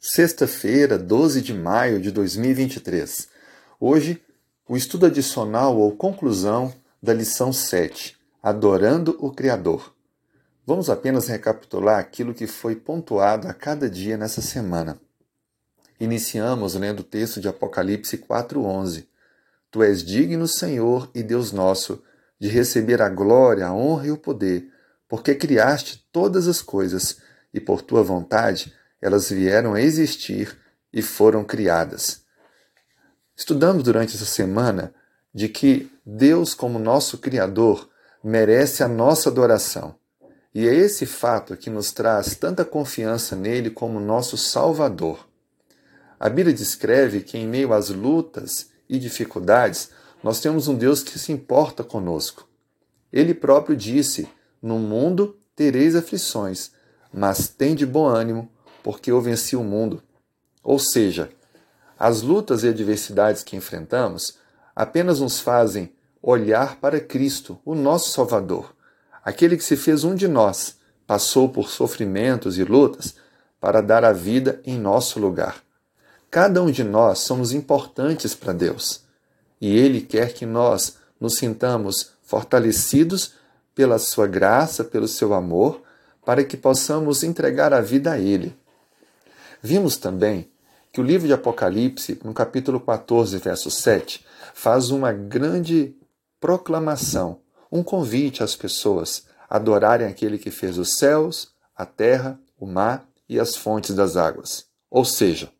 Sexta-feira, 12 de maio de 2023. Hoje, o estudo adicional ou conclusão da lição 7, Adorando o Criador. Vamos apenas recapitular aquilo que foi pontuado a cada dia nessa semana. Iniciamos lendo o texto de Apocalipse 4:11. Tu és digno, Senhor e Deus nosso, de receber a glória, a honra e o poder, porque criaste todas as coisas e por tua vontade elas vieram a existir e foram criadas. Estudamos durante essa semana de que Deus, como nosso Criador, merece a nossa adoração. E é esse fato que nos traz tanta confiança nele como nosso Salvador. A Bíblia descreve que, em meio às lutas e dificuldades, nós temos um Deus que se importa conosco. Ele próprio disse: No mundo tereis aflições, mas tem de bom ânimo, porque eu venci o mundo. Ou seja, as lutas e adversidades que enfrentamos apenas nos fazem olhar para Cristo, o nosso Salvador, aquele que se fez um de nós, passou por sofrimentos e lutas para dar a vida em nosso lugar. Cada um de nós somos importantes para Deus e Ele quer que nós nos sintamos fortalecidos pela Sua graça, pelo Seu amor, para que possamos entregar a vida a Ele. Vimos também que o livro de Apocalipse, no capítulo 14, verso 7, faz uma grande proclamação, um convite às pessoas a adorarem aquele que fez os céus, a terra, o mar e as fontes das águas. Ou seja,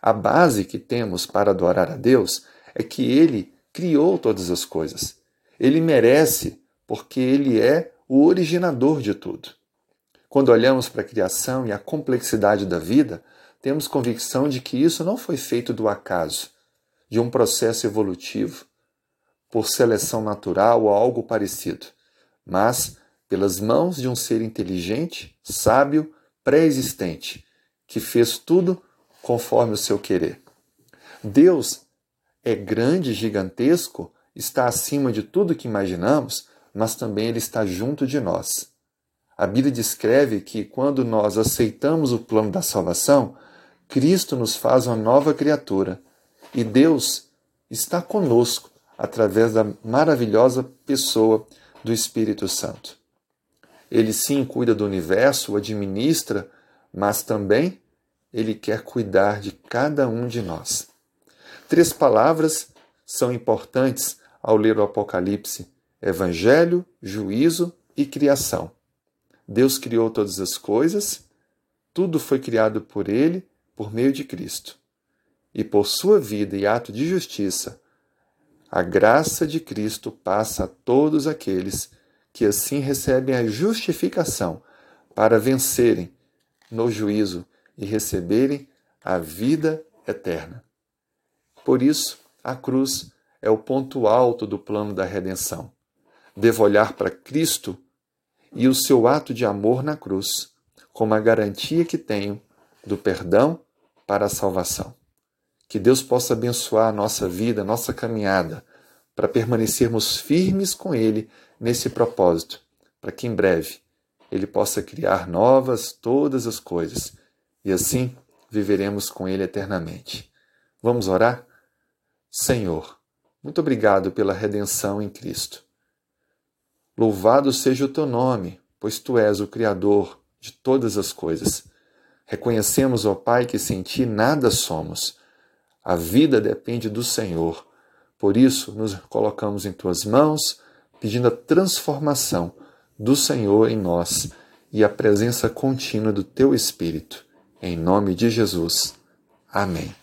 a base que temos para adorar a Deus é que Ele criou todas as coisas. Ele merece, porque Ele é o originador de tudo. Quando olhamos para a criação e a complexidade da vida, temos convicção de que isso não foi feito do acaso, de um processo evolutivo, por seleção natural ou algo parecido, mas pelas mãos de um ser inteligente, sábio, pré-existente, que fez tudo conforme o seu querer. Deus é grande, gigantesco, está acima de tudo que imaginamos, mas também Ele está junto de nós. A Bíblia descreve que quando nós aceitamos o plano da salvação, Cristo nos faz uma nova criatura e Deus está conosco através da maravilhosa pessoa do Espírito Santo. Ele sim cuida do universo, o administra, mas também ele quer cuidar de cada um de nós. Três palavras são importantes ao ler o Apocalipse: Evangelho, juízo e criação. Deus criou todas as coisas, tudo foi criado por Ele, por meio de Cristo. E por sua vida e ato de justiça, a graça de Cristo passa a todos aqueles que assim recebem a justificação para vencerem no juízo e receberem a vida eterna. Por isso, a cruz é o ponto alto do plano da redenção. Devo olhar para Cristo e o seu ato de amor na cruz como a garantia que tenho do perdão para a salvação. Que Deus possa abençoar a nossa vida, a nossa caminhada, para permanecermos firmes com Ele nesse propósito, para que em breve Ele possa criar novas todas as coisas e assim viveremos com Ele eternamente. Vamos orar? Senhor, muito obrigado pela redenção em Cristo. Louvado seja o teu nome, pois tu és o Criador de todas as coisas. Reconhecemos, ó Pai, que sem ti nada somos. A vida depende do Senhor. Por isso, nos colocamos em tuas mãos, pedindo a transformação do Senhor em nós e a presença contínua do teu Espírito. Em nome de Jesus. Amém.